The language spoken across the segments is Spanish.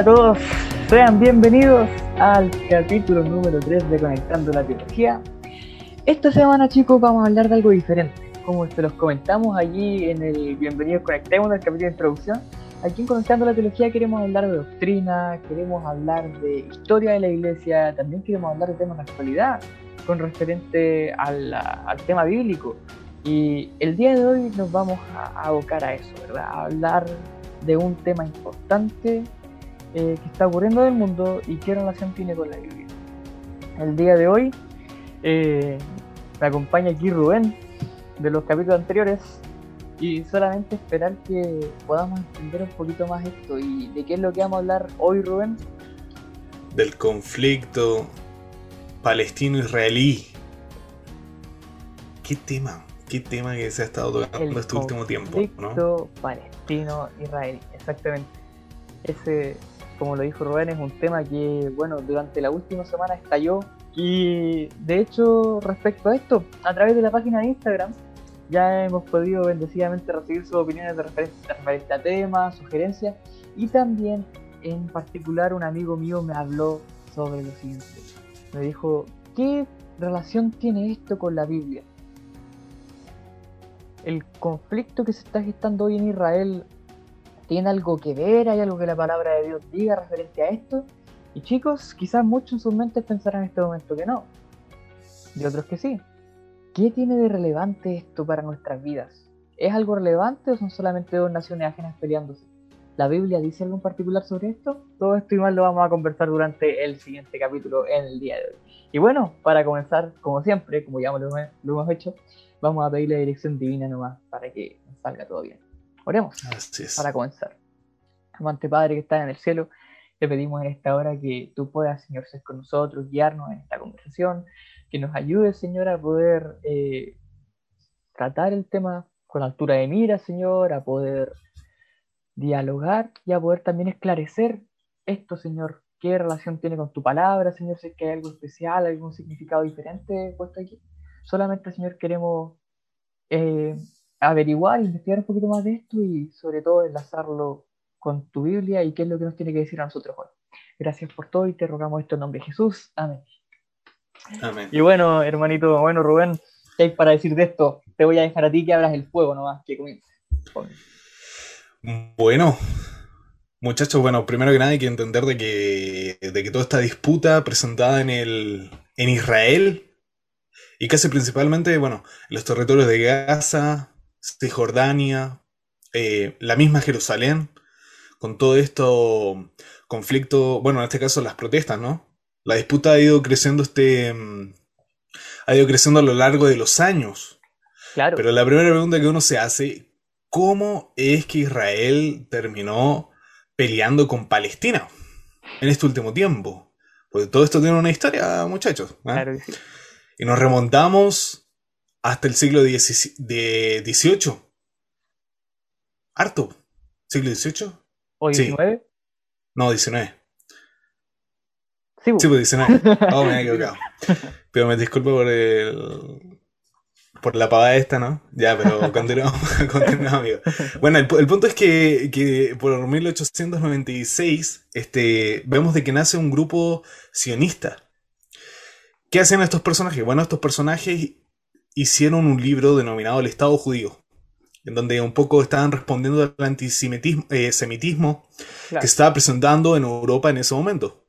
Hola a todos, sean bienvenidos al capítulo número 3 de Conectando la Teología. Esta semana chicos vamos a hablar de algo diferente. Como se los comentamos allí en el Bienvenidos Conectemos del capítulo de introducción, aquí en Conectando la Teología queremos hablar de doctrina, queremos hablar de historia de la iglesia, también queremos hablar de temas de actualidad con referente al, al tema bíblico. Y el día de hoy nos vamos a abocar a eso, ¿verdad? A hablar de un tema importante eh, que está ocurriendo en el mundo y qué relación tiene con la Biblia. El día de hoy eh, me acompaña aquí Rubén de los capítulos anteriores y solamente esperar que podamos entender un poquito más esto y de qué es lo que vamos a hablar hoy Rubén. Del conflicto palestino-israelí. ¿Qué tema? ¿Qué tema que se ha estado tocando este último tiempo? Conflicto palestino-israelí, exactamente. Ese como lo dijo Rubén, es un tema que, bueno, durante la última semana estalló. Y de hecho, respecto a esto, a través de la página de Instagram, ya hemos podido bendecidamente recibir sus opiniones de referente, a temas, sugerencias. Y también, en particular, un amigo mío me habló sobre lo siguiente. Me dijo, ¿qué relación tiene esto con la Biblia? El conflicto que se está gestando hoy en Israel ¿Tiene algo que ver? ¿Hay algo que la palabra de Dios diga referente a esto? Y chicos, quizás muchos en sus mentes pensarán en este momento que no. Y otros que sí. ¿Qué tiene de relevante esto para nuestras vidas? ¿Es algo relevante o son solamente dos naciones ajenas peleándose? ¿La Biblia dice algo en particular sobre esto? Todo esto y más lo vamos a conversar durante el siguiente capítulo en el día de hoy. Y bueno, para comenzar, como siempre, como ya lo, hemos hecho, vamos a pedir la dirección divina nomás para que salga todo bien. Oremos para comenzar. Amante Padre que está en el cielo, te pedimos en esta hora que tú puedas, Señor, ser con nosotros, guiarnos en esta conversación, que nos ayude, Señor, a poder eh, tratar el tema con altura de mira, Señor, a poder dialogar y a poder también esclarecer esto, Señor, qué relación tiene con tu palabra, Señor, si es que hay algo especial, algún significado diferente puesto aquí. Solamente, Señor, queremos eh, averiguar, investigar un poquito más de esto y sobre todo enlazarlo con tu Biblia y qué es lo que nos tiene que decir a nosotros hoy. Gracias por todo y te rogamos esto en nombre de Jesús. Amén. Amén. Y bueno, hermanito, bueno, Rubén, ¿qué hay para decir de esto? Te voy a dejar a ti que abras el fuego nomás, que comience. Bueno, muchachos, bueno, primero que nada hay que entender de que, de que toda esta disputa presentada en, el, en Israel y casi principalmente, bueno, en los territorios de Gaza, Cisjordania, eh, la misma Jerusalén, con todo esto conflicto, bueno, en este caso las protestas, ¿no? La disputa ha ido creciendo este mm, ha ido creciendo a lo largo de los años. Claro. Pero la primera pregunta que uno se hace, ¿cómo es que Israel terminó peleando con Palestina en este último tiempo? Porque todo esto tiene una historia, muchachos. ¿eh? Claro Y nos remontamos hasta el siglo XVIII. Harto. ¿Siglo XVIII? ¿O XIX? No, XIX. Sí, sí pues 19. Oh, me he equivocado. Pero me disculpo por el. Por la pavada esta, ¿no? Ya, pero continuamos, continuamos amigo. Bueno, el, punto es que, que, por 1896 este, vemos de que nace un grupo sionista. ¿Qué hacen estos personajes? Bueno, estos personajes hicieron un libro denominado El Estado Judío, en donde un poco estaban respondiendo al antisemitismo eh, semitismo que estaba presentando en Europa en ese momento.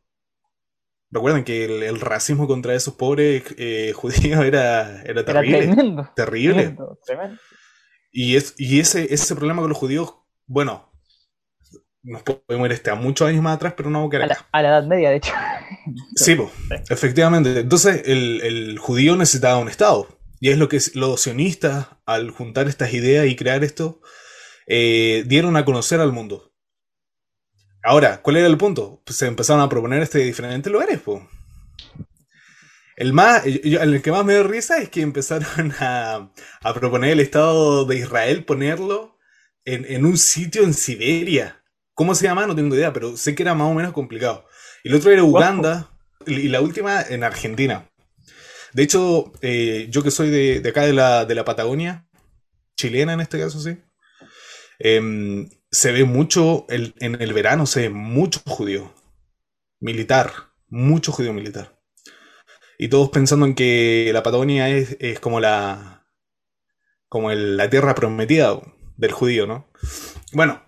Recuerden que el, racismo contra esos pobres eh, judíos era, era terrible. terrible. Y, es, y ese, ese problema con los judíos, bueno, nos podemos ir este, a muchos años más atrás, pero no a la, a la Edad Media, de hecho. sí, efectivamente. Entonces, el, el, judío necesitaba un Estado. Y es lo que los sionistas, al juntar estas ideas y crear esto, eh, dieron a conocer al mundo. Ahora, ¿cuál era el punto? Pues se empezaron a proponer este diferentes lugares, pues. El, más, el que más me dio risa es que empezaron a, proponer el Estado de Israel, ponerlo en, un sitio en Siberia. ¿Cómo se llama? No tengo idea, pero sé que era más o menos complicado. Y el otro era Uganda y la última en Argentina. De hecho, eh, yo que soy de, acá de la, de la, Patagonia, chilena en este caso, sí. em, se ve mucho, en el verano se ve mucho judío militar, mucho judío militar. Y todos pensando en que la Patagonia es, como la como la tierra prometida del judío, ¿no? Bueno,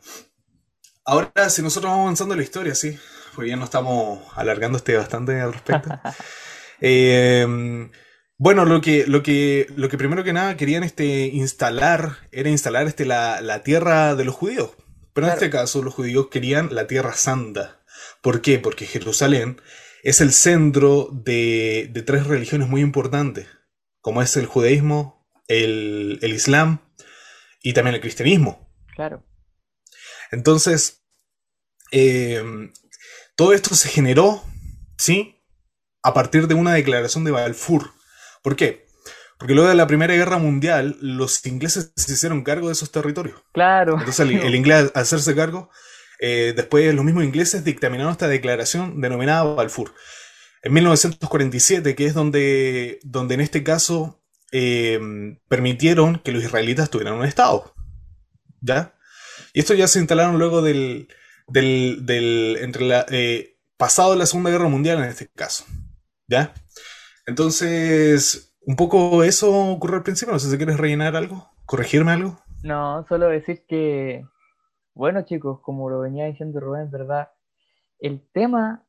ahora si nosotros vamos avanzando en la historia, sí, pues ya nos estamos alargando este bastante al respecto. Eh, bueno, lo que, lo, que, lo que primero que nada querían este, instalar era instalar este, la, tierra de los judíos. Pero en este caso los judíos querían la tierra santa. ¿Por qué? Porque Jerusalén es el centro de, tres religiones muy importantes, como es el judaísmo, el, islam y también el cristianismo. Claro. Entonces, em, todo esto se generó, ¿sí? A partir de una declaración de Balfour. ¿Por qué? Porque luego de la Primera Guerra Mundial, los ingleses se hicieron cargo de esos territorios. Claro. Entonces, el, el inglés, al hacerse cargo, eh, después los mismos ingleses dictaminaron esta declaración denominada Balfour. En 1947, que es donde, donde en este caso eh, permitieron que los israelitas tuvieran un Estado. ¿Ya? Y esto ya se instalaron luego del, del, entre la, eh, pasado la Segunda Guerra Mundial en este caso. ¿Ya? Entonces, un poco eso ocurrió al principio. No sé si quieres rellenar algo, corregirme algo. No, solo decir que bueno, chicos, como lo venía diciendo Rubén, ¿verdad? El tema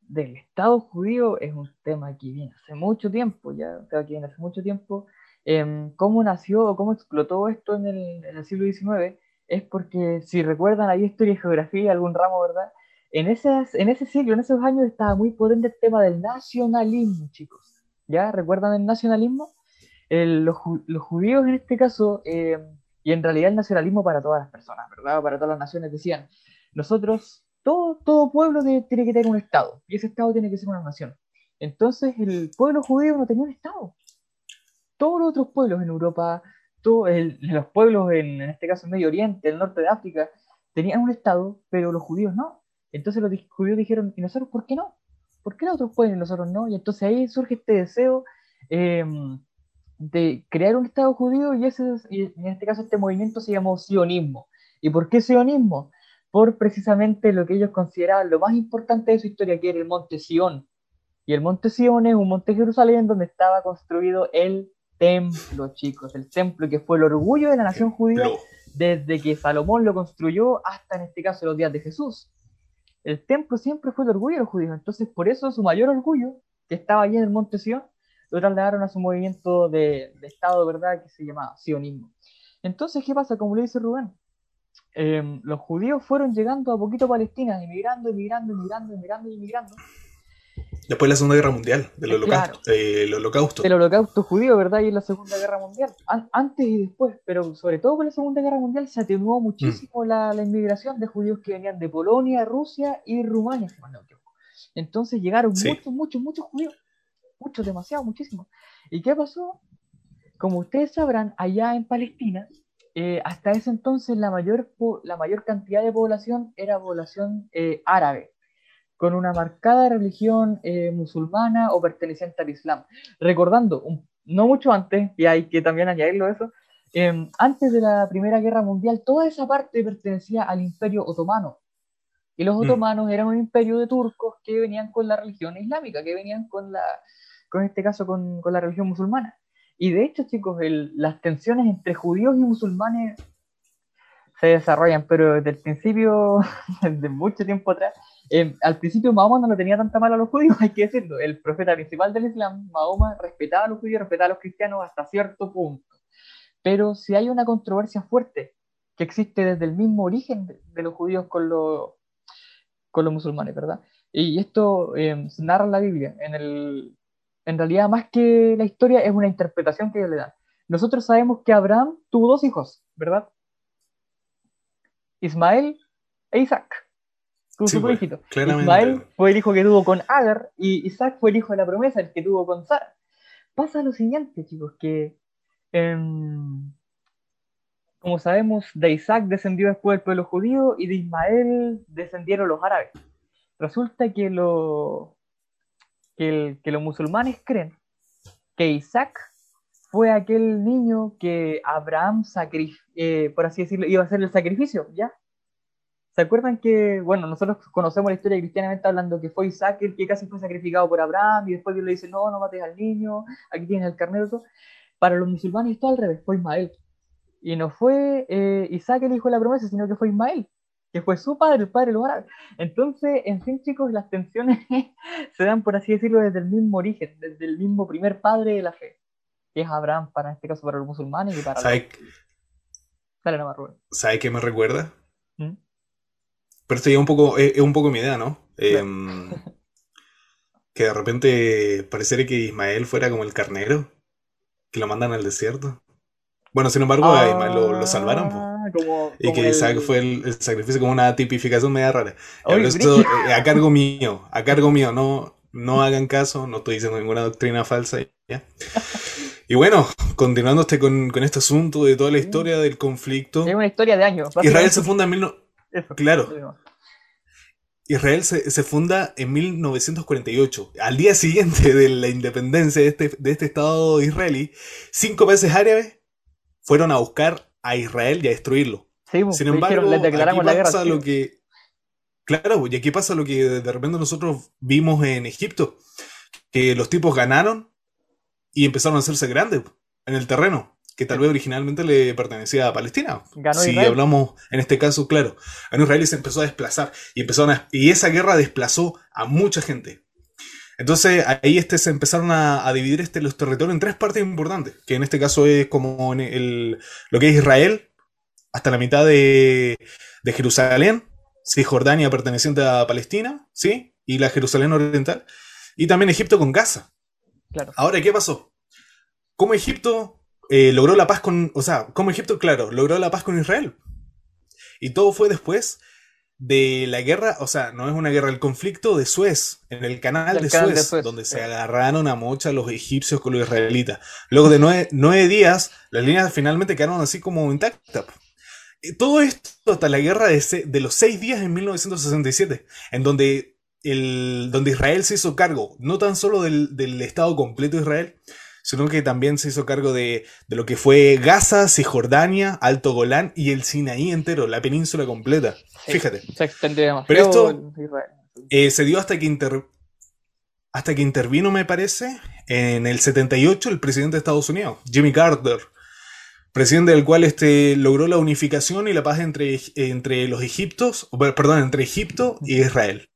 del Estado judío es un tema que viene hace mucho tiempo, ya, o sea, que viene hace mucho tiempo. Em, ¿Cómo nació o cómo explotó esto en el, siglo XIX? Es porque, si recuerdan, hay historia y geografía, algún ramo, ¿verdad? En, esas, en ese siglo, en esos años, estaba muy potente el tema del nacionalismo, chicos. ¿Ya? ¿Recuerdan el nacionalismo? los, los, judíos, en este caso, eh, y en realidad el nacionalismo para todas las personas, ¿verdad? Para todas las naciones decían, nosotros, todo, todo pueblo tiene que tener un Estado, y ese Estado tiene que ser una nación. Entonces el pueblo judío no tenía un Estado. Todos los otros pueblos en Europa, todos los pueblos en, en este caso en Medio Oriente, el norte de África, tenían un Estado, pero los judíos no. Entonces los judíos dijeron, ¿y nosotros por qué no? ¿Por qué los otros pueden y nosotros no? Y entonces ahí surge este deseo eh, de crear un Estado judío y, ese, en este caso este movimiento se llamó sionismo. ¿Y por qué sionismo? Por precisamente lo que ellos consideraban lo más importante de su historia, que era el monte Sion. Y el monte Sion es un monte Jerusalén donde estaba construido el templo, chicos, el templo que fue el orgullo de la nación judía desde que Salomón lo construyó hasta en este caso los días de Jesús. El templo siempre fue el orgullo de los judíos, entonces por eso su mayor orgullo, que estaba allí en el monte Sion, lo trasladaron a su movimiento de, Estado, ¿verdad?, que se llamaba sionismo. Entonces, ¿qué pasa? Como le dice Rubén, em, los judíos fueron llegando a poquito a Palestina, emigrando, emigrando, emigrando, emigrando, emigrando. Después de la Segunda Guerra Mundial, del holocausto, eh, el holocausto. El holocausto judío, ¿verdad? Y en la Segunda Guerra Mundial. antes y después, pero sobre todo con la Segunda Guerra Mundial se atenuó muchísimo mm. la, la, inmigración de judíos que venían de Polonia, Rusia y Rumania, Entonces llegaron muchos, muchos, muchos judíos mucho, demasiado, muchísimo. ¿Y qué pasó? Como ustedes sabrán, allá en Palestina, eh, hasta ese entonces la mayor, la mayor cantidad de población era población eh, árabe, con una marcada religión eh, musulmana o perteneciente al Islam. Recordando, no mucho antes, y hay que también añadirlo eso, em, antes de la Primera Guerra Mundial, toda esa parte pertenecía al Imperio Otomano. Y los mm. otomanos eran un imperio de turcos que venían con la religión islámica, que venían con la, con este caso con, con la religión musulmana. Y de hecho, chicos, las tensiones entre judíos y musulmanes se desarrollan, pero desde el principio, desde mucho tiempo atrás, eh, al principio Mahoma no lo tenía tanta mal a los judíos, hay que decirlo. El profeta principal del Islam, Mahoma, respetaba a los judíos, respetaba a los cristianos hasta cierto punto. Pero si hay una controversia fuerte que existe desde el mismo origen de, los judíos con, con los musulmanes, ¿verdad? Y esto eh, se narra en la Biblia, en el, en realidad, más que la historia, es una interpretación que ellos le dan. Nosotros sabemos que Abraham tuvo dos hijos, ¿verdad? Ismael e Isaac. Tuvo su pues, Ismael fue el hijo que tuvo con Agar y Isaac fue el hijo de la promesa, el que tuvo con Sara. Pasa lo siguiente, chicos, que em, como sabemos, de Isaac descendió después el pueblo judío y de Ismael descendieron los árabes. Resulta que los que, los musulmanes creen que Isaac fue aquel niño que Abraham, eh, por así decirlo, iba a hacer el sacrificio, ¿ya? ¿Se acuerdan que, bueno, nosotros conocemos la historia cristianamente hablando que fue Isaac el que casi fue sacrificado por Abraham y después Dios le dice, no, no mates al niño, aquí tienes el carnero, todo. Para los musulmanes esto al revés, fue Ismael. Y no fue eh, Isaac el hijo de la promesa, sino que fue Ismael, que fue su padre, el padre de los árabes. Entonces, en fin, chicos, las tensiones se dan, por así decirlo, desde el mismo origen, desde el mismo primer padre de la fe, que es Abraham, para en este caso para los musulmanes y para ¿Sabe, los... Dale, ¿Sabe qué me recuerda? Pero esto ya un poco, es, un poco mi idea, ¿no? Em, que de repente pareciera que Ismael fuera como el carnero, que lo mandan al desierto. Bueno, sin embargo, a Ismael lo, salvaron. Ah, y que Isaac fue el, sacrificio como una tipificación media rara. esto, eh, a cargo mío, a cargo mío, no, no hagan caso, no estoy diciendo ninguna doctrina falsa. ¿ya? Y bueno, continuando este con, con, este asunto de toda la historia del conflicto. Es una historia de años. Israel se funda en claro. Israel se, funda en 1948. Al día siguiente de la independencia de este, de este Estado israelí, cinco países árabes fueron a buscar a Israel y a destruirlo. Pues, Sin embargo, aquí pasa lo que... Claro, y aquí pasa lo que de repente nosotros vimos en Egipto, que los tipos ganaron y empezaron a hacerse grandes en el terreno que tal vez originalmente le pertenecía a Palestina. si hablamos, en este caso, claro, en Israel se empezó a desplazar y, empezó y esa guerra desplazó a mucha gente. Entonces ahí este, se empezaron a, dividir este, los territorios en tres partes importantes, que en este caso es como el, lo que es Israel, hasta la mitad de, de Jerusalén, Cisjordania perteneciente a Palestina, ¿sí? Y la Jerusalén oriental, y también Egipto con Gaza. Claro. Ahora, ¿qué pasó? ¿Cómo Egipto eh, logró la paz con, o sea, como Egipto, claro, logró la paz con Israel. Y todo fue después de la guerra, o sea, no es una guerra, el conflicto de Suez, en el canal, de, Suez, donde se agarraron a mocha los egipcios con los israelitas. Luego de nueve, días, las líneas finalmente quedaron así como intactas. todo esto hasta la guerra de, de, los seis días en 1967, en donde, el, donde Israel se hizo cargo no tan solo del, del Estado completo de Israel, sino que también se hizo cargo de, lo que fue Gaza, Cisjordania, Alto Golán y el Sinaí entero, la península completa. Fíjate. Se extendió Pero esto eh, se dio hasta que, hasta que intervino, me parece, en el 78 el presidente de Estados Unidos, Jimmy Carter presidente del cual este, logró la unificación y la paz entre, entre los egiptos, perdón, entre Egipto y Israel.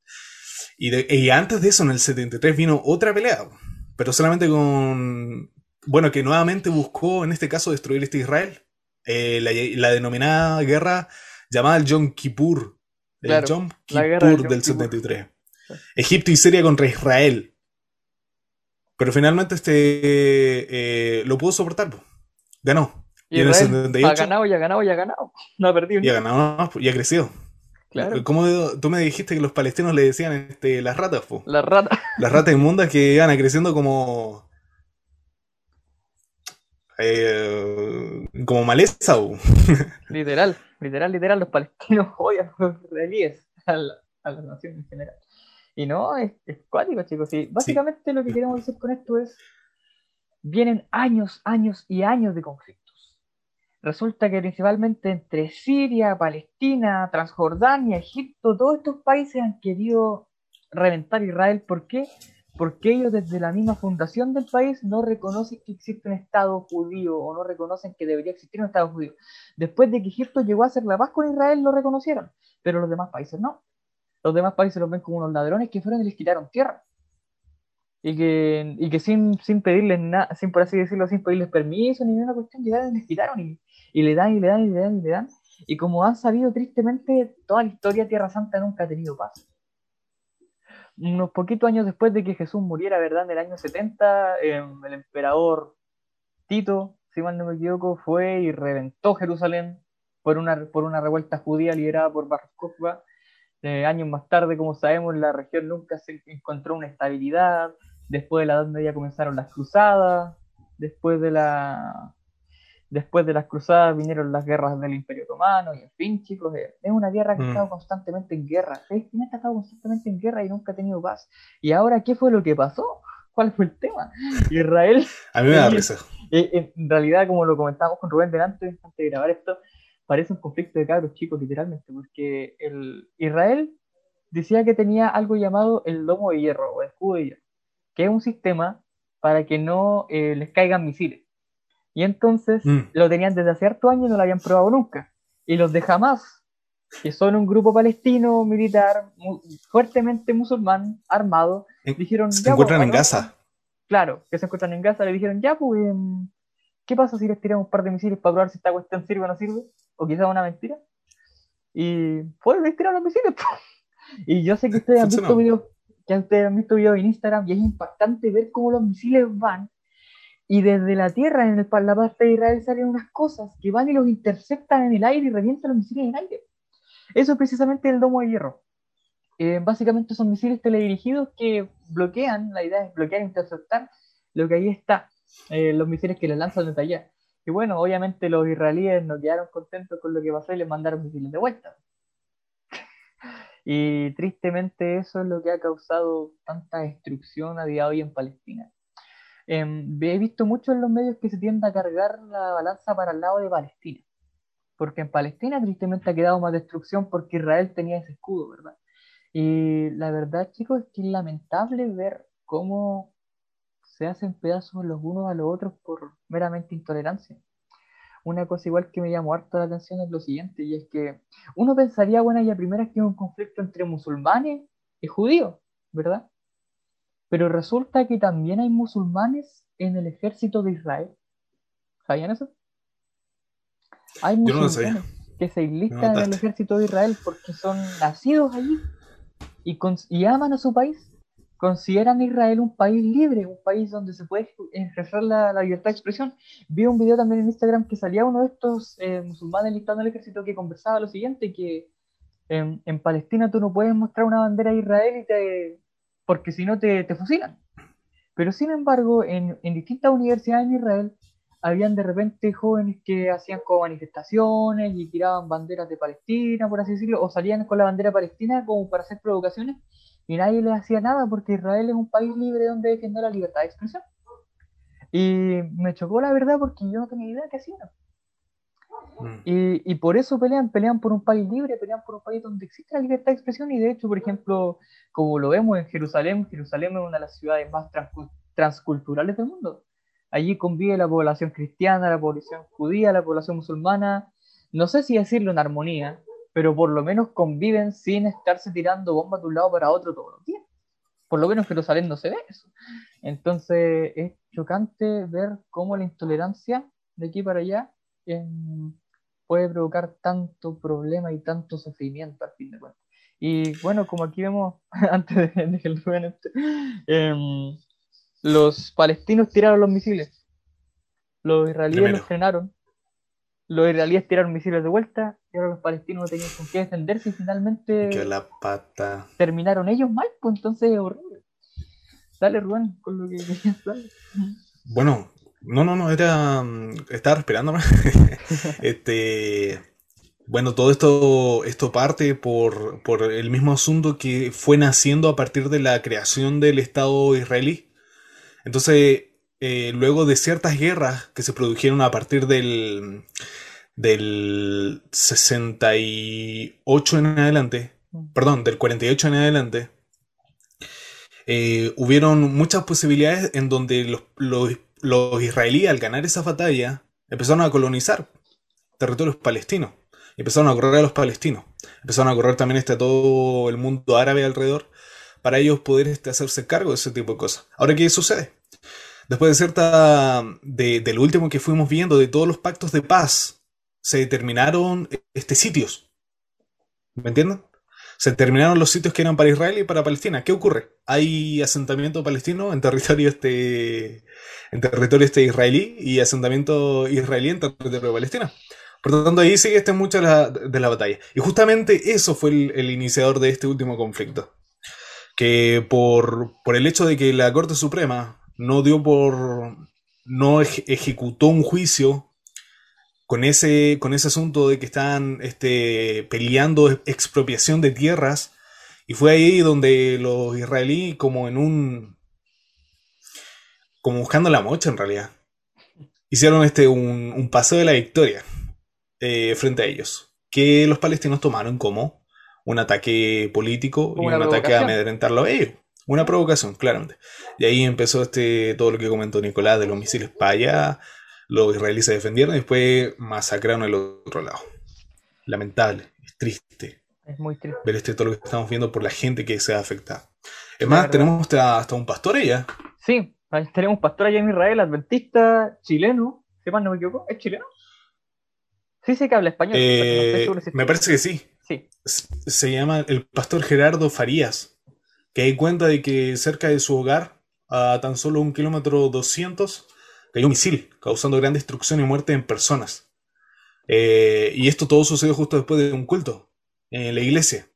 Y, y, antes de eso, en el 73, vino otra pelea pero solamente con... Bueno, que nuevamente buscó en este caso destruir este Israel. Eh, la, denominada guerra llamada el Yom Kippur. El Yom Kippur del, 73. Egipto y Siria contra Israel. Pero finalmente este eh, lo pudo soportar. Ganó. Y, en el 78, ha ganado y ha ganado y ha ganado. No ha perdido. Y ha ganado y ha crecido. Claro. ¿Cómo tú me dijiste que los palestinos le decían este, las ratas? Las ratas. Las ratas inmundas que iban creciendo como. Eh, como maleza. literal, literal, literal. Los palestinos odian a los israelíes, a la, nación en general. Y no, es, es cuático, chicos. Y básicamente lo que queremos decir con esto es: vienen años, años y años de conflicto resulta que principalmente entre Siria, Palestina, Transjordania, Egipto, todos estos países han querido reventar Israel. ¿Por qué? Porque ellos desde la misma fundación del país no reconocen que existe un Estado judío o no reconocen que debería existir un Estado judío. Después de que Egipto llegó a hacer la paz con Israel, lo reconocieron, pero los demás países no. Los demás países los ven como unos ladrones que fueron y les quitaron tierra. Y que, y que sin, sin pedirles nada, sin por así decirlo, sin pedirles permiso ni ninguna cuestión, llegaron y les quitaron. Y, y le dan y le dan y le dan y le dan. Y como han sabido tristemente, toda la historia Tierra Santa nunca ha tenido paz. Unos poquitos años después de que Jesús muriera, ¿verdad? En el año 70, em, el emperador Tito, si mal no me equivoco, fue y reventó Jerusalén por una, por una revuelta judía liderada por Bar Eh, años más tarde, como sabemos, la región nunca se encontró una estabilidad. Después de la Edad Media comenzaron las cruzadas. Después de la, Después de las cruzadas vinieron las guerras del Imperio Otomano, y en fin, chicos, eh, es una guerra que ha mm. estado constantemente en guerra. ha estado constantemente en guerra y nunca ha tenido paz. ¿Y ahora qué fue lo que pasó? ¿Cuál fue el tema? Israel. A mí me da risa. Eh, en realidad, como lo comentábamos con Rubén delante, antes de grabar esto, parece un conflicto de cabros chicos, literalmente, porque el Israel decía que tenía algo llamado el domo de hierro o el escudo de hierro, que es un sistema para que no eh, les caigan misiles. Y entonces mm. lo tenían desde hace harto años y no lo habían probado nunca. Y los de Hamas, que son un grupo palestino militar fuertemente musulmán, armado, dijeron... Se encuentran en Gaza. Claro, que se encuentran en Gaza, le dijeron, ya, pues, em, ¿qué pasa si les tiramos un par de misiles para probar si esta cuestión sirve o no sirve? O quizás una mentira. Y fueron a tirar los misiles. Y yo sé que ustedes han visto videos que ustedes han visto videos en Instagram y es impactante ver cómo los misiles van y desde la tierra en el, la parte de Israel salen unas cosas que van y los interceptan en el aire y revientan los misiles en el aire. Eso es precisamente el domo de hierro. Eh, básicamente son misiles teledirigidos que bloquean, la idea es bloquear e interceptar lo que ahí está, eh, los misiles que les lanzan desde allá. Y bueno, obviamente los israelíes no quedaron contentos con lo que pasó y les mandaron misiles de vuelta. Y tristemente eso es lo que ha causado tanta destrucción a día de hoy en Palestina. Em, he visto mucho en los medios que se tiende a cargar la balanza para el lado de Palestina, porque en Palestina tristemente ha quedado más destrucción porque Israel tenía ese escudo, ¿verdad? Y la verdad, chicos, es que es lamentable ver cómo se hacen pedazos los unos a los otros por meramente intolerancia una cosa igual que me llamó harto la atención es lo siguiente, y es que uno pensaría, bueno, ya primera que es un conflicto entre musulmanes y judíos, ¿verdad? Pero resulta que también hay musulmanes en el ejército de Israel. ¿Sabían eso? Hay musulmanes que se enlistan en el ejército de Israel porque son nacidos allí y, y aman a su país consideran Israel un país libre, un país donde se puede ejercer la, libertad de expresión. Vi un video también en Instagram que salía uno de estos eh, musulmanes listando el ejército que conversaba lo siguiente, que en, Palestina tú no puedes mostrar una bandera de Israel y te, porque si no te, te, fusilan. Pero sin embargo, en, en distintas universidades en Israel habían de repente jóvenes que hacían como manifestaciones y tiraban banderas de Palestina, por así decirlo, o salían con la bandera palestina como para hacer provocaciones y nadie le hacía nada porque Israel es un país libre donde defiende la libertad de expresión. Y me chocó la verdad porque yo no tenía idea que hacían. Mm. Y, y, por eso pelean, pelean por un país libre, pelean por un país donde existe la libertad de expresión y de hecho, por ejemplo, como lo vemos en Jerusalén, Jerusalén es una de las ciudades más transculturales del mundo. Allí convive la población cristiana, la población judía, la población musulmana, no sé si decirlo en armonía, pero por lo menos conviven sin estarse tirando bombas de un lado para otro todos los días. Por lo menos que Jerusalén no se ve eso. Entonces es chocante ver cómo la intolerancia de aquí para allá puede provocar tanto problema y tanto sufrimiento al fin de cuentas. Y bueno, como aquí vemos, antes de, que el este, em, los palestinos tiraron los misiles, los israelíes los frenaron, los israelíes tiraron misiles de vuelta y ahora los palestinos no tenían con qué defenderse y finalmente la pata. terminaron ellos mal, pues entonces horrible. Dale, Rubén, con lo que querías Bueno, no, no, no, era. Mm, estaba respirando. este. Bueno, todo esto, esto parte por, por el mismo asunto que fue naciendo a partir de la creación del Estado israelí. Entonces, eh, luego de ciertas guerras que se produjeron a partir del, del 68 en adelante, mm. perdón, del 48 en adelante, eh, hubieron muchas posibilidades en donde los, los, israelíes al ganar esa batalla empezaron a colonizar territorios palestinos. Empezaron a correr a los palestinos. Empezaron a correr también este, a todo el mundo árabe alrededor para ellos poder este, hacerse cargo de ese tipo de cosas. Ahora, ¿qué sucede? Después de cierta. De, del último que fuimos viendo, de todos los pactos de paz, se determinaron este, sitios. ¿Me entienden? Se determinaron los sitios que eran para Israel y para Palestina. ¿Qué ocurre? Hay asentamiento palestino en territorio este. en territorio este israelí y asentamiento israelí en territorio palestino. Por lo tanto, ahí sigue este mucho de la, de la batalla. Y justamente eso fue el, el, iniciador de este último conflicto. Que por, por el hecho de que la Corte Suprema no dio por. no ejecutó un juicio con ese, con ese asunto de que estaban este, peleando expropiación de tierras. Y fue ahí donde los israelíes, como en un. como buscando la mocha en realidad. hicieron este, un, paseo de la victoria eh, frente a ellos, que los palestinos tomaron como un ataque político y un ataque a amedrentarlo a ellos. Una provocación, claramente. Y ahí empezó este, todo lo que comentó Nicolás de los misiles para allá, los israelíes se defendieron y después masacraron el otro lado. Lamentable, es triste. Es muy triste. Ver este, todo lo que estamos viendo por la gente que se ha afectado. Es más, tenemos hasta, un pastor allá. Sí, tenemos un pastor allá en Israel, adventista, chileno. Si no me equivoco, ¿es chileno? Sí, sé que habla español. Eh, me parece que sí. Sí. Se llama el pastor Gerardo Farías, que hay cuenta de que cerca de su hogar, a tan solo un kilómetro 200, cayó un misil, causando gran destrucción y muerte en personas. Eh, y esto todo sucedió justo después de un culto en la iglesia.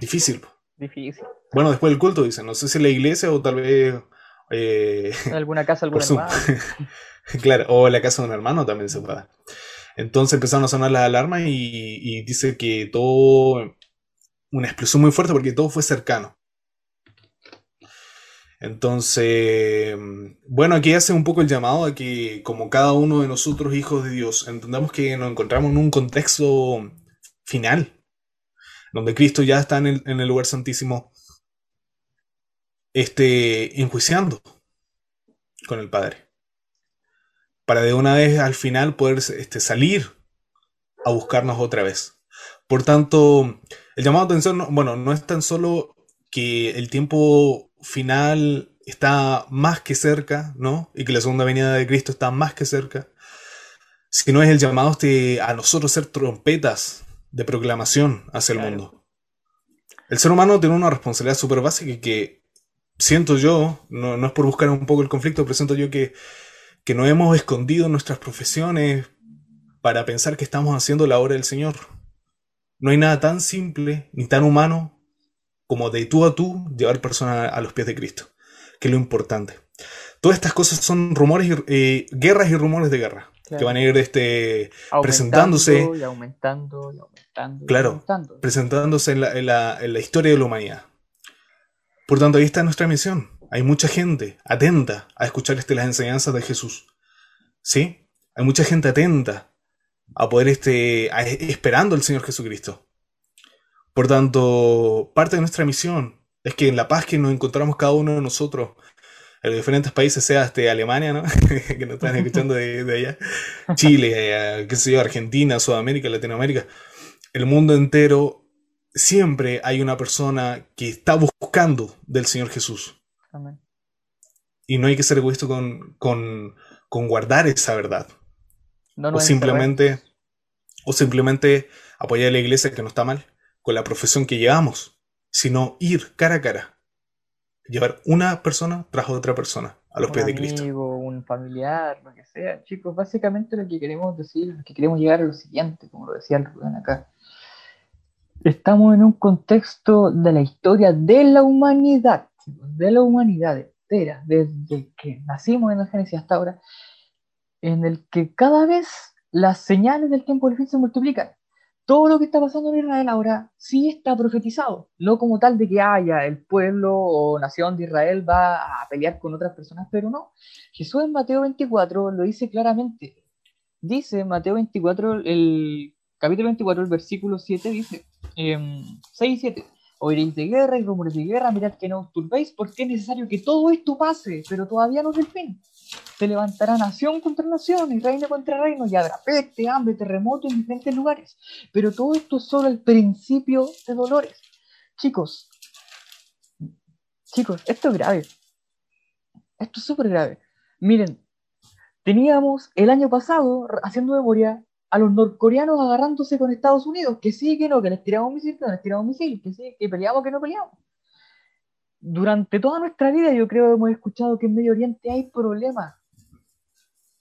Difícil. Difícil. Bueno, después del culto, dicen. No sé si en la iglesia o tal vez. Eh, en alguna casa, algún hermano. claro, o en la casa de un hermano también se puede. Entonces empezaron a sonar las alarmas y, y dice que todo. Una explosión muy fuerte porque todo fue cercano. Entonces, bueno, aquí hace un poco el llamado a que como cada uno de nosotros, hijos de Dios, entendamos que nos encontramos en un contexto final, donde Cristo ya está en el, lugar santísimo, este, enjuiciando con el Padre, para de una vez al final poder este, salir a buscarnos otra vez. Por tanto, el llamado a atención, bueno, no es tan solo que el tiempo final está más que cerca, ¿no? Y que la segunda venida de Cristo está más que cerca, Si no es el llamado este a nosotros ser trompetas de proclamación hacia el mundo. El ser humano tiene una responsabilidad súper básica que siento yo, no, es por buscar un poco el conflicto, pero siento yo que, que no hemos escondido nuestras profesiones para pensar que estamos haciendo la obra del Señor. No hay nada tan simple ni tan humano como de tú a tú llevar personas a los pies de Cristo, que es lo importante. Todas estas cosas son rumores, y, eh, guerras y rumores de guerra, que van a ir este, presentándose. Y aumentando, y aumentando. Claro, presentándose en la, en, la, en la historia de la humanidad. Por tanto, ahí está nuestra misión. Hay mucha gente atenta a escuchar este, las enseñanzas de Jesús. ¿Sí? Hay mucha gente atenta a poder este, esperando al Señor Jesucristo. Por tanto, parte de nuestra misión es que en la paz que nos encontramos cada uno de nosotros, en los diferentes países, sea este, Alemania, ¿no? que nos están escuchando de, allá, Chile, eh, qué sé yo, Argentina, Sudamérica, Latinoamérica, el mundo entero, siempre hay una persona que está buscando del Señor Jesús. Y no hay que ser egoísta con, con, con guardar esa verdad. o simplemente, o simplemente apoyar a la iglesia que no está mal con la profesión que llevamos, sino ir cara a cara. Llevar una persona tras otra persona a los pies de Cristo. Un amigo, un familiar, lo que sea. Chicos, básicamente lo que queremos decir, lo que queremos llegar a lo siguiente, como lo decía el Rubén acá. Estamos en un contexto de la historia de la humanidad, de la humanidad entera, desde que nacimos en el Génesis hasta ahora, en el que cada vez las señales del tiempo del fin se multiplican todo lo que está pasando en Israel ahora sí está profetizado, no como tal de que haya el pueblo o nación de Israel va a pelear con otras personas, pero no. Jesús en Mateo 24 lo dice claramente. Dice Mateo 24, el capítulo 24, el versículo 7, dice, 6 em, y 7, oiréis de guerra y rumores de guerra, mirad que no os turbéis, porque es necesario que todo esto pase, pero todavía no es el fin se levantará nación contra nación y reino contra reino y habrá peste, hambre, terremoto en diferentes lugares. Pero todo esto es solo el principio de dolores. Chicos, chicos, esto es grave. Esto es súper grave. Miren, teníamos el año pasado, haciendo memoria, a los norcoreanos agarrándose con Estados Unidos, que sí, que no, que les tiramos misil, que no les tiramos misil, que sí, que peleamos, que no peleamos durante toda nuestra vida yo creo que hemos escuchado que en Medio Oriente hay problemas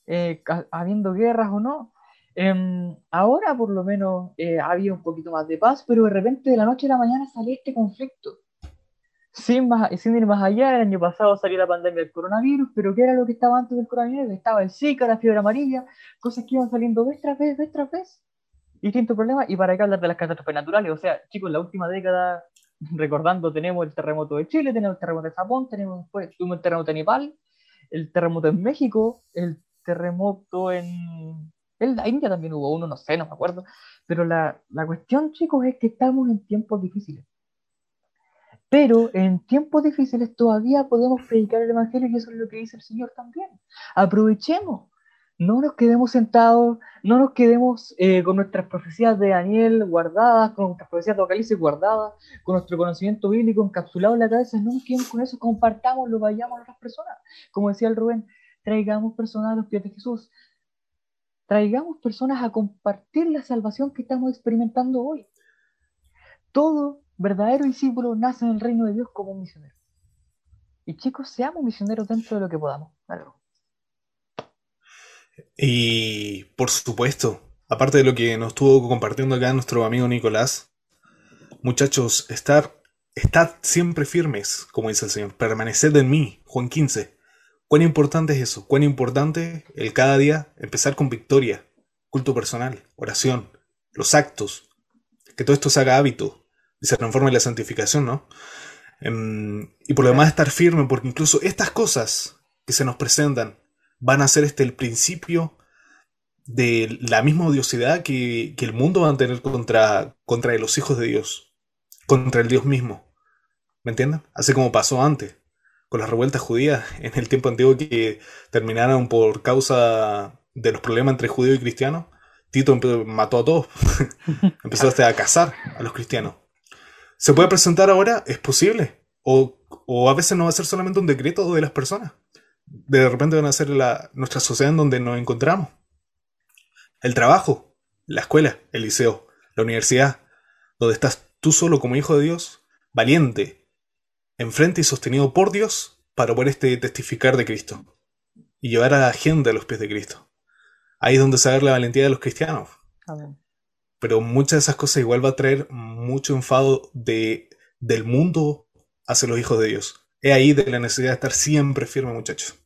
eh, habiendo guerras o no. Em, ahora por lo menos eh, ha habido un poquito más de paz, pero de repente de la noche a la mañana sale este conflicto. Sin, más, sin ir más allá, el año pasado salió la pandemia del coronavirus, pero ¿qué era lo que estaba antes del coronavirus? Estaba el Zika, la fiebre amarilla, cosas que iban saliendo vez tras vez, vez tras vez. Distintos problemas, y para qué hablar de las catástrofes naturales. O sea, chicos, la última década, recordando, tenemos el terremoto de Chile, tenemos el terremoto de Japón, tenemos tuvimos el terremoto de Nepal, el terremoto en México, el terremoto en, en la India también hubo uno, no sé, no me acuerdo. Pero la, la cuestión, chicos, es que estamos en tiempos difíciles. Pero en tiempos difíciles todavía podemos predicar el Evangelio y eso es lo que dice el Señor también. Aprovechemos, no nos quedemos sentados, no nos quedemos eh, con nuestras profecías de Daniel guardadas, con nuestras profecías de Apocalipsis guardadas, con nuestro conocimiento bíblico encapsulado en la cabeza, no nos quedemos con eso, compartámoslo, vayamos a otras personas. Como decía el Rubén, traigamos personas a los pies de Jesús, traigamos personas a compartir la salvación que estamos experimentando hoy. Todo verdadero discípulo nace en el reino de Dios como un misionero. Y chicos, seamos misioneros dentro de lo que podamos. Y por supuesto, aparte de lo que nos estuvo compartiendo acá nuestro amigo Nicolás, muchachos, estar, estad siempre firmes, como dice el Señor, permaneced en mí, Juan 15. ¿Cuán importante es eso? ¿Cuán importante el cada día empezar con victoria, culto personal, oración, los actos? Que todo esto se haga hábito y se transforme en la santificación, ¿no? Em, y por lo demás estar firme, porque incluso estas cosas que se nos presentan van a ser este el principio de la misma odiosidad que, el mundo va a tener contra, contra los hijos de Dios, contra el Dios mismo. ¿Me entienden? Así como pasó antes, con las revueltas judías en el tiempo antiguo que terminaron por causa de los problemas entre judíos y cristianos. Tito mató a todos, empezó hasta a cazar a los cristianos. ¿Se puede presentar ahora? Es posible. O, o a veces no va a ser solamente un decreto de las personas de repente van a ser la, nuestra sociedad en donde nos encontramos. El trabajo, la escuela, el liceo, la universidad, donde estás tú solo como hijo de Dios, valiente, enfrente y sostenido por Dios para poder este, testificar de Cristo y llevar a la gente a los pies de Cristo. Ahí es donde se ve la valentía de los cristianos. Pero muchas de esas cosas igual va a traer mucho enfado de, del mundo hacia los hijos de Dios. Es ahí de la necesidad de estar siempre firme, muchachos.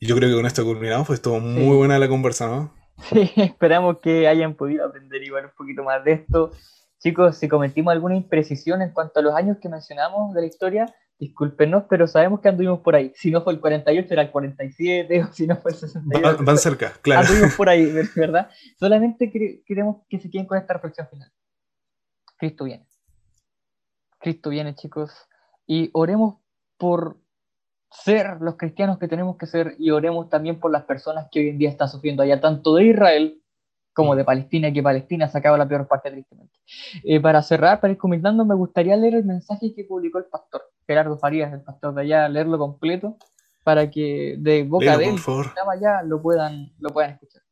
Y yo creo que con esto culminamos, pues estuvo muy buena la conversa, ¿no? Sí, esperamos que hayan podido aprender igual un poquito más de esto. Chicos, si cometimos alguna imprecisión en cuanto a los años que mencionamos de la historia, discúlpenos, pero sabemos que anduvimos por ahí. Si no fue el 48, era el 47, o si no fue el 68. Van, cerca, claro. Anduvimos por ahí, ¿verdad? Solamente queremos que se queden con esta reflexión final. Cristo viene. Cristo viene, chicos. Y oremos por ser los cristianos que tenemos que ser y oremos también por las personas que hoy en día están sufriendo allá, tanto de Israel como de Palestina, que Palestina ha sacado la peor parte tristemente. Eh, para cerrar, para ir comentando, me gustaría leer el mensaje que publicó el pastor Gerardo Farías, el pastor de allá, leerlo completo para que de boca de él, allá, lo puedan, lo puedan escuchar.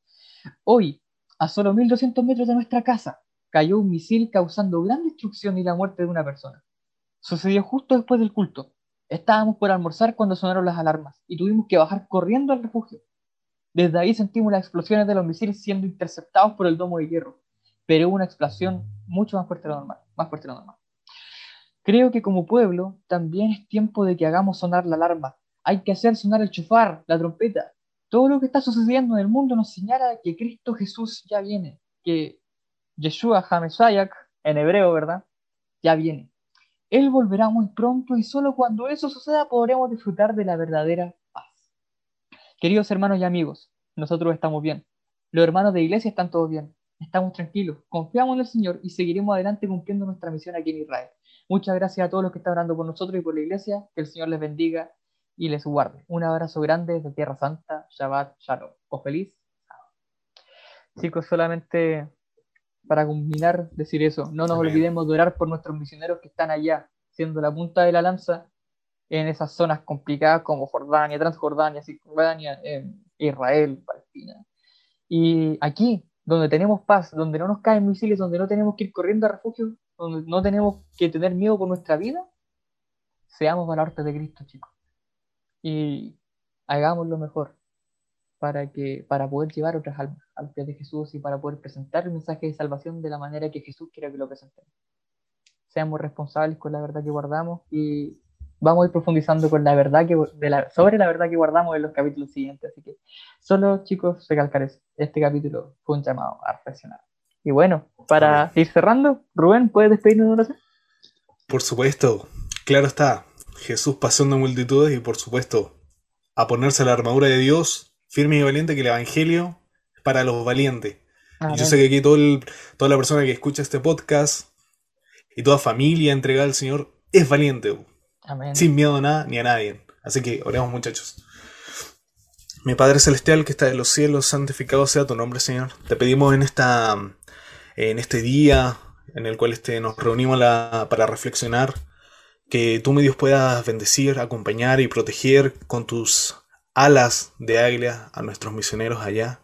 Hoy, a solo 1200 metros de nuestra casa, cayó un misil causando gran destrucción y la muerte de una persona. Sucedió justo después del culto. Estábamos por almorzar cuando sonaron las alarmas y tuvimos que bajar corriendo al refugio. Desde ahí sentimos las explosiones de los misiles siendo interceptados por el domo de hierro, pero una explosión mucho más fuerte de lo normal, más fuerte de lo normal. Creo que como pueblo también es tiempo de que hagamos sonar la alarma. Hay que hacer sonar el chufar, la trompeta. Todo lo que está sucediendo en el mundo nos señala que Cristo Jesús ya viene, que Yeshua HaMeshayak, en hebreo, ¿verdad? Ya viene. Él volverá muy pronto y solo cuando eso suceda podremos disfrutar de la verdadera paz. Queridos hermanos y amigos, nosotros estamos bien. Los hermanos de iglesia están todos bien. Estamos tranquilos, confiamos en el Señor y seguiremos adelante cumpliendo nuestra misión aquí en Israel. Muchas gracias a todos los que están orando por nosotros y por la iglesia. Que el Señor les bendiga y les guarde. Un abrazo grande desde Tierra Santa. Shabbat Shalom. O feliz. Chicos, solamente para culminar, decir eso. No nos olvidemos de orar por nuestros misioneros que están allá, siendo la punta de la lanza en esas zonas complicadas como Jordania, Transjordania, Cisjordania, Israel, Palestina. Y aquí, donde tenemos paz, donde no nos caen misiles, donde no tenemos que ir corriendo a refugio, donde no tenemos que tener miedo por nuestra vida, seamos baluartes de Cristo, chicos. Y hagamos lo mejor para, que, para poder llevar otras almas al pie de Jesús y para poder presentar el mensaje de salvación de la manera que Jesús quiere que lo presentemos. Seamos responsables con la verdad que guardamos y vamos a ir profundizando con la verdad que, de la, sobre la verdad que guardamos en los capítulos siguientes. Así que solo, chicos, recalcar eso. Este capítulo fue un llamado a reflexionar. Y bueno, para ir cerrando, Rubén, ¿puedes despedirnos de oración? Por supuesto, claro está. Jesús pasando multitudes y por supuesto a ponerse la armadura de Dios firmes y valientes, que el Evangelio es para los valientes. Y yo sé que aquí todo toda la persona que escucha este podcast y toda familia entregada al Señor es valiente. Sin miedo a nada ni a nadie. Así que oremos muchachos. Mi Padre Celestial que está en los cielos, santificado sea tu nombre, Señor. Te pedimos en esta en este día en el cual este, nos reunimos para reflexionar, que tú, mi Dios, puedas bendecir, acompañar y proteger con tus alas de águila a nuestros misioneros allá,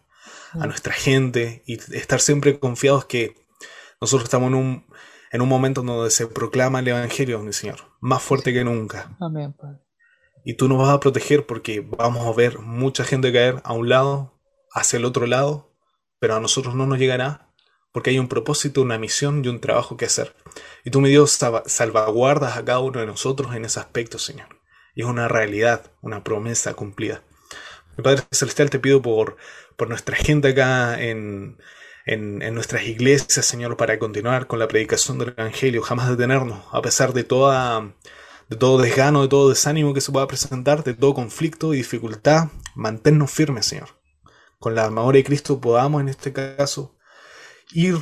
a nuestra gente, y estar siempre confiados que nosotros estamos en un, en un momento donde se proclama el Evangelio, mi Señor, más fuerte que nunca. Amén, Padre. Y tú nos vas a proteger porque vamos a ver mucha gente caer a un lado, hacia el otro lado, pero a nosotros no nos llegará porque hay un propósito, una misión y un trabajo que hacer. Y tú, mi Dios, salvaguardas a cada uno de nosotros en ese aspecto, Señor. Y es una realidad, una promesa cumplida. Padre Celestial, te pido por, por nuestra gente acá en, en, en, nuestras iglesias, Señor, para continuar con la predicación del Evangelio, jamás detenernos, a pesar de toda de todo desgano, de todo desánimo que se pueda presentar, de todo conflicto y dificultad, manténnos firmes, Señor. Con la armadura de Cristo podamos, en este caso, ir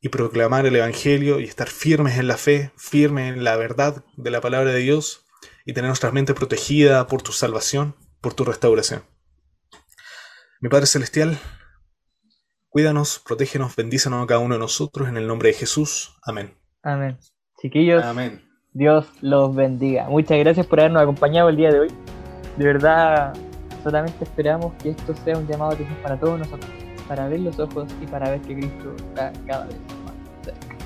y proclamar el Evangelio y estar firmes en la fe, firmes en la verdad de la palabra de Dios y tener nuestra mente protegida por tu salvación, por tu restauración. Mi Padre Celestial, cuídanos, protégenos, bendícenos a cada uno de nosotros en el nombre de Jesús. Amén. Amén. Chiquillos, Amén. Dios los bendiga. Muchas gracias por habernos acompañado el día de hoy. De verdad, solamente esperamos que esto sea un llamado de para todos nosotros para ver los ojos y para ver que Cristo está cada vez más cerca.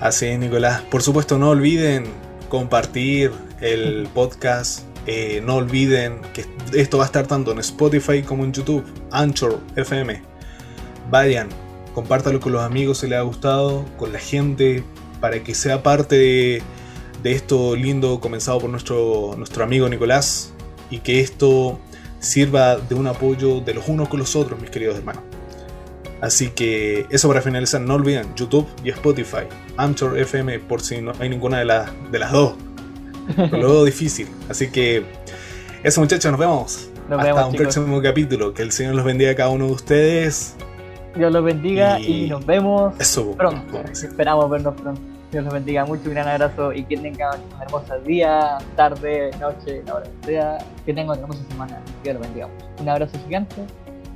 Así es, Nicolás. Por supuesto, no olviden compartir el podcast. Eh, no olviden que esto va a estar tanto en Spotify como en YouTube, Anchor FM. Vayan, compártalo con los amigos si les ha gustado, con la gente, para que sea parte de, de esto lindo comenzado por nuestro, nuestro amigo Nicolás y que esto sirva de un apoyo de los unos con los otros, mis queridos hermanos. Así que eso para finalizar, no olviden YouTube y Spotify, Anchor FM por si no hay ninguna de, las de las dos. Lo veo difícil. Así que eso muchachos, nos vemos. Hasta un próximo capítulo. Que el Señor los bendiga a cada uno de ustedes. Dios los bendiga y, nos vemos pronto. Esperamos vernos pronto. Dios los bendiga mucho, un gran abrazo y que tengan un hermoso día, tarde, noche, la hora que sea. Que tengan una hermosa semana. Dios los bendiga mucho. Un abrazo gigante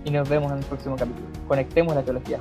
y nos vemos en el próximo capítulo. Conectemos la teología